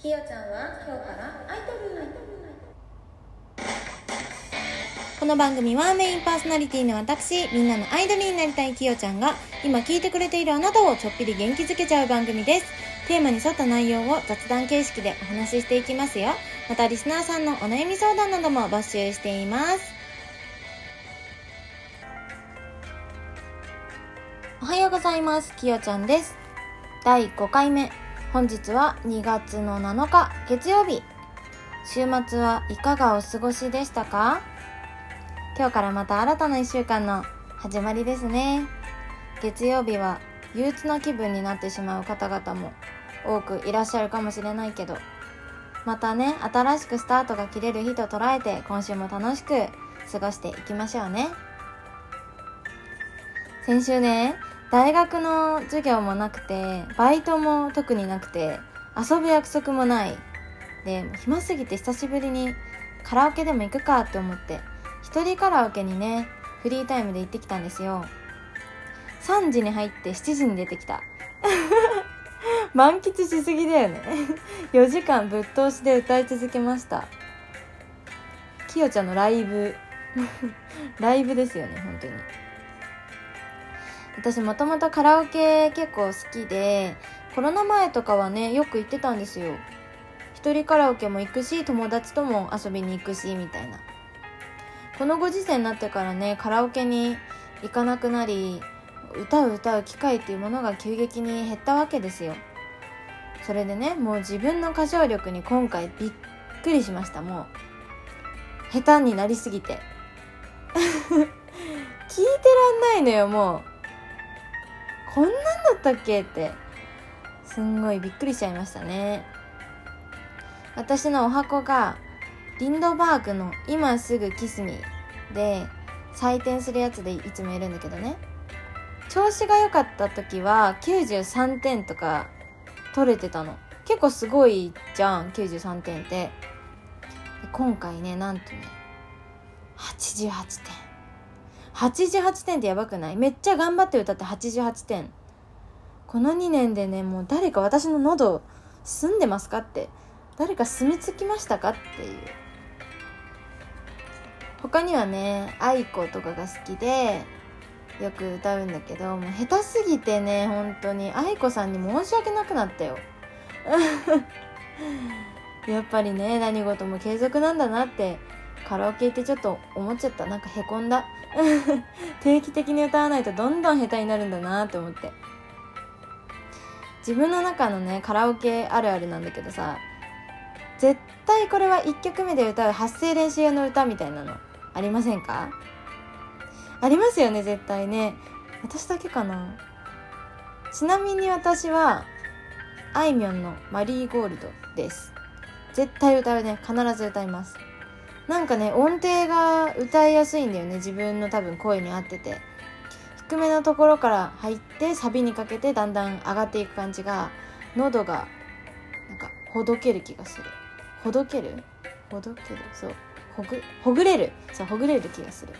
きよちゃんは今日からアイドルこの番組はメインパーソナリティの私、みんなのアイドルになりたいきよちゃんが、今聞いてくれているあなたをちょっぴり元気づけちゃう番組です。テーマに沿った内容を雑談形式でお話ししていきますよ。またリスナーさんのお悩み相談なども募集しています。おはようございます。きよちゃんです。第5回目。本日は2月の7日、月曜日。週末はいかがお過ごしでしたか？今日からまた新たな1週間の始まりですね。月曜日は憂鬱な気分になってしまう方々も多くいらっしゃるかもしれないけど、またね、新しくスタートが切れる日と捉えて今週も楽しく過ごしていきましょうね。先週ね、大学の授業もなくて、バイトも特になくて、遊ぶ約束もない。で、暇すぎて久しぶりにカラオケでも行くかって思って、一人カラオケにね、フリータイムで行ってきたんですよ。3時に入って7時に出てきた。満喫しすぎだよね。4時間ぶっ通しで歌い続けました。きよちゃんのライブ。ライブですよね、本当に。私もともとカラオケ結構好きで、コロナ前とかはね、よく行ってたんですよ。一人カラオケも行くし、友達とも遊びに行くし、みたいな。このご時世になってからね、カラオケに行かなくなり、歌う歌う機会っていうものが急激に減ったわけですよ。それでね、もう自分の歌唱力に今回びっくりしました、もう。下手になりすぎて。聞いてらんないのよ、もう。こんなんだったっけ？って。すんごいびっくりしちゃいましたね。私のお箱が、リンドバーグの今すぐキスミで採点するやつでいつもいるんだけどね。調子が良かった時は93点とか取れてたの。結構すごいじゃん、93点って。今回ね、なんとね、88点。88点ってやばくない？めっちゃ頑張って歌って88点。この2年でね、もう誰か私の喉住んでますかって。誰か住み着きましたかっていう。他にはね、愛子とかが好きで、よく歌うんだけど、もう下手すぎてね、本当に愛子さんに申し訳なくなったよ。やっぱりね、何事も継続なんだなって、カラオケ行ってちょっと思っちゃった。なんかへこんだ。定期的に歌わないとどんどん下手になるんだなって思って。自分の中のね、カラオケあるあるなんだけどさ、絶対これは1曲目で歌う発声練習用の歌みたいなのありませんか？ありますよね絶対ね私だけかなちなみに私はあいみょんの「マリーゴールド」です絶対歌うね必ず歌いますなんかね音程が歌いやすいんだよね。自分の多分声に合ってて。低めのところから入ってサビにかけてだんだん上がっていく感じが喉がなんかほどける気がする。ほどける？ほどける？そう。ほぐほぐれる？そうほぐれる気がする。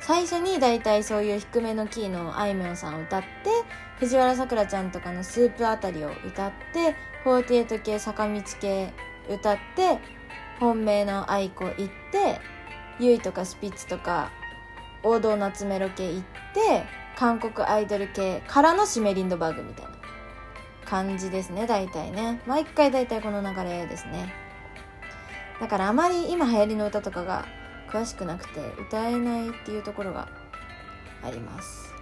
最初に大体そういう低めのキーのあいみょんさんを歌って藤原さくらちゃんとかのスープあたりを歌って48系坂道系歌って本命の愛子行ってゆいとかスピッツとか王道夏メロ系行って韓国アイドル系からのシメリンドバーグみたいな感じですね大体ね。毎回大体この流れですね。だからあまり今流行りの歌とかが詳しくなくて歌えないっていうところがあります。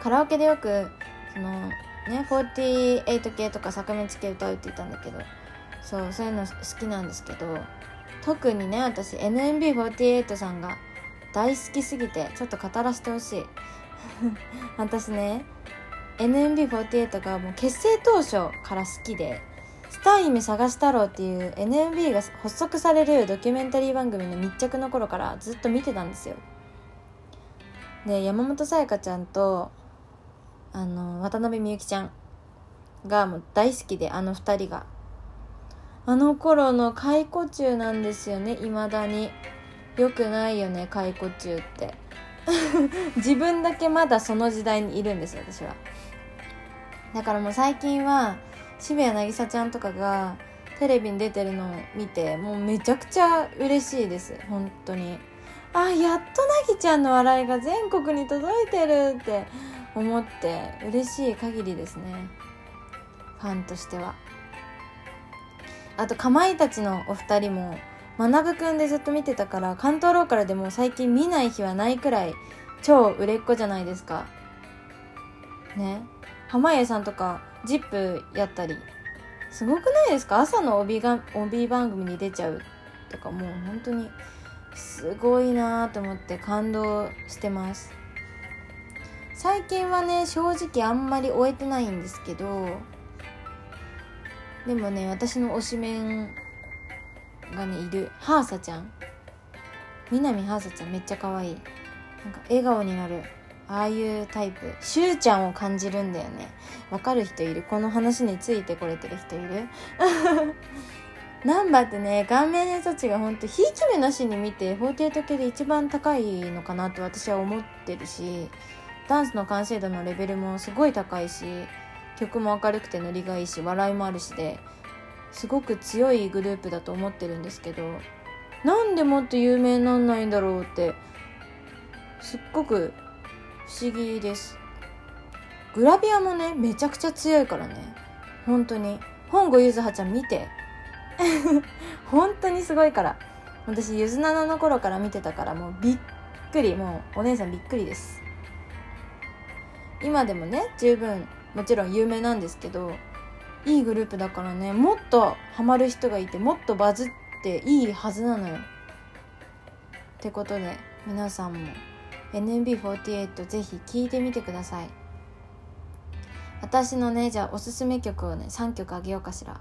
カラオケでよくそのね48系とか坂道系歌うって言ったんだけどそうそういうの好きなんですけど特にね私 NMB48 さんが大好きすぎてちょっと語らせてほしい。私ね NMB48 がもう結成当初から好きでスター姫探し太郎っていう NMB が発足されるドキュメンタリー番組の密着の頃からずっと見てたんですよ。で山本さやかちゃんとあの渡辺美幸ちゃんがもう大好きであの二人が。あの頃の解雇中なんですよね未だに。よくないよね解雇中って。自分だけまだその時代にいるんです私は。だからもう最近は渋谷凪咲ちゃんとかがテレビに出てるのを見てもうめちゃくちゃ嬉しいです本当に。あやっとなぎちゃんの笑いが全国に届いてるって思って嬉しい限りですね。ファンとしては。あとかまいたちのお二人も学くんでずっと見てたから関東ローカルでも最近見ない日はないくらい超売れっ子じゃないですか。ね。濱家さんとか「ジップやったりすごくないですか？朝の帯が帯番組に出ちゃうとかもう本当にすごいなと思って感動してます。最近はね正直あんまり終えてないんですけどでもね私の推しメンがねいるハーサちゃん。南ハーサちゃんめっちゃ可愛い。なんか笑顔になる。ああいうタイプ。しゅうちゃんを感じるんだよね。わかる人いる？この話についてこれてる人いる？ナンバーってね顔面偏差値がほんとひいき目なしに見て48系で一番高いのかなと私は思ってるしダンスの完成度のレベルもすごい高いし曲も明るくてノリがいいし笑いもあるしですごく強いグループだと思ってるんですけどなんでもっと有名になんないんだろうってすっごく不思議です。グラビアもねめちゃくちゃ強いからね。本当に。本郷ゆずはちゃん見て。本当にすごいから。私ゆずななの頃から見てたからもうびっくり。もうお姉さんびっくりです。今でもね十分もちろん有名なんですけどいいグループだからねもっとハマる人がいてもっとバズっていいはずなのよ。ってことで皆さんも NMB48 ぜひ聴いてみてください。私のねじゃあおすすめ曲をね3曲あげようかしら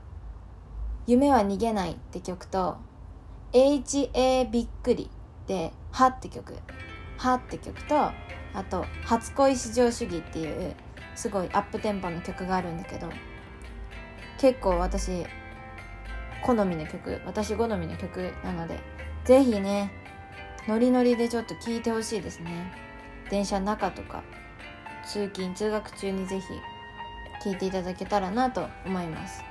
「夢は逃げない」って曲と「HA びっくり」で「は」って曲「は」って曲とあと「初恋至上主義」っていうすごいアップテンポの曲があるんだけど結構私好みの曲私好みの曲なのでぜひねノリノリでちょっと聴いてほしいですね。電車の中とか通勤通学中にぜひ聴いていただけたらなと思います。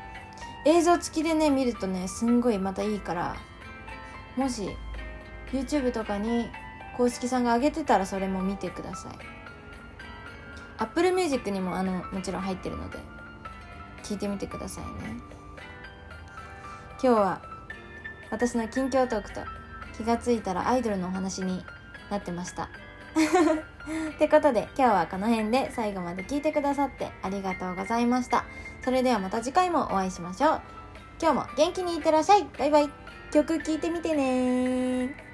映像付きでね見るとねすんごいまたいいからもし YouTube とかに公式さんが上げてたらそれも見てください。Apple Music にもあのもちろん入ってるので聞いてみてくださいね。今日は私の近況トークと気がついたらアイドルのお話になってました。ってことで今日はこの辺で最後まで聞いてくださってありがとうございました。それではまた次回もお会いしましょう。今日も元気にいってらっしゃい。バイバイ。曲聴いてみてね